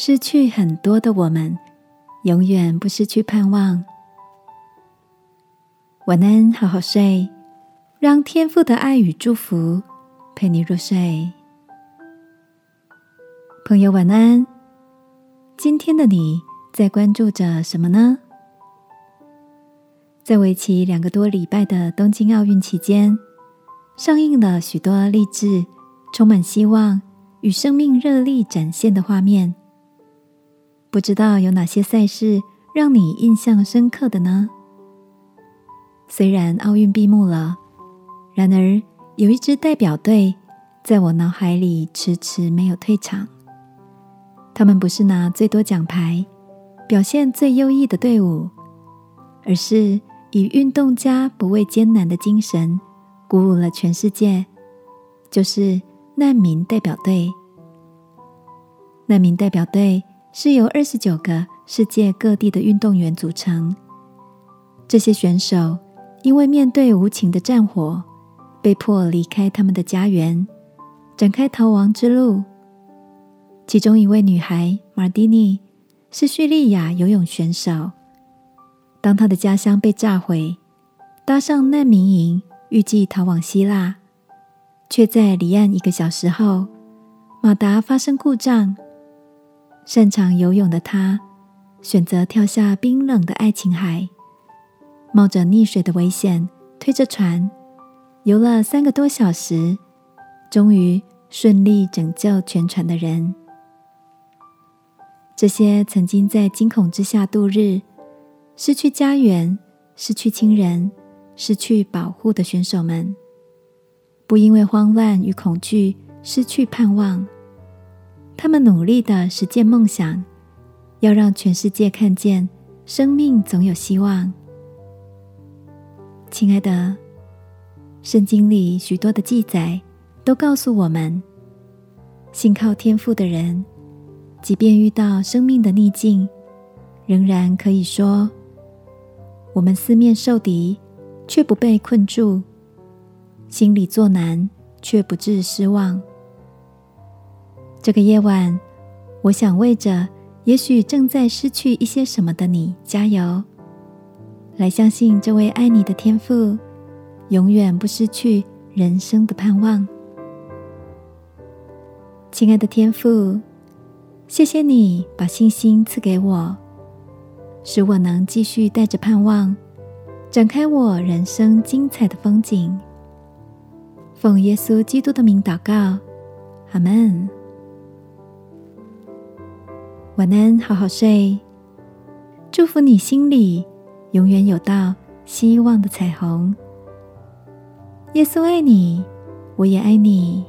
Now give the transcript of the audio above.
失去很多的我们，永远不失去盼望。晚安，好好睡，让天父的爱与祝福陪你入睡。朋友，晚安。今天的你在关注着什么呢？在为期两个多礼拜的东京奥运期间，上映了许多励志、充满希望与生命热力展现的画面。不知道有哪些赛事让你印象深刻的呢？虽然奥运闭幕了，然而有一支代表队在我脑海里迟迟没有退场。他们不是拿最多奖牌、表现最优异的队伍，而是以运动家不畏艰难的精神鼓舞了全世界。就是难民代表队。难民代表队是由二十九个世界各地的运动员组成，这些选手。因为面对无情的战火，被迫离开他们的家园，展开逃亡之路。其中一位女孩马蒂尼是叙利亚游泳选手。当她的家乡被炸毁，搭上难民营，预计逃往希腊，却在离岸一个小时后，马达发生故障。擅长游泳的他，选择跳下冰冷的爱琴海。冒着溺水的危险，推着船游了三个多小时，终于顺利拯救全船的人。这些曾经在惊恐之下度日、失去家园、失去亲人、失去保护的选手们，不因为慌乱与恐惧失去盼望，他们努力的实践梦想，要让全世界看见生命总有希望。亲爱的，圣经里许多的记载都告诉我们，信靠天赋的人，即便遇到生命的逆境，仍然可以说：“我们四面受敌，却不被困住；心里作难，却不致失望。”这个夜晚，我想为着也许正在失去一些什么的你加油。来相信这位爱你的天父，永远不失去人生的盼望。亲爱的天父，谢谢你把信心赐给我，使我能继续带着盼望，展开我人生精彩的风景。奉耶稣基督的名祷告，阿门。晚安，好好睡。祝福你心里。永远有道希望的彩虹。耶稣爱你，我也爱你。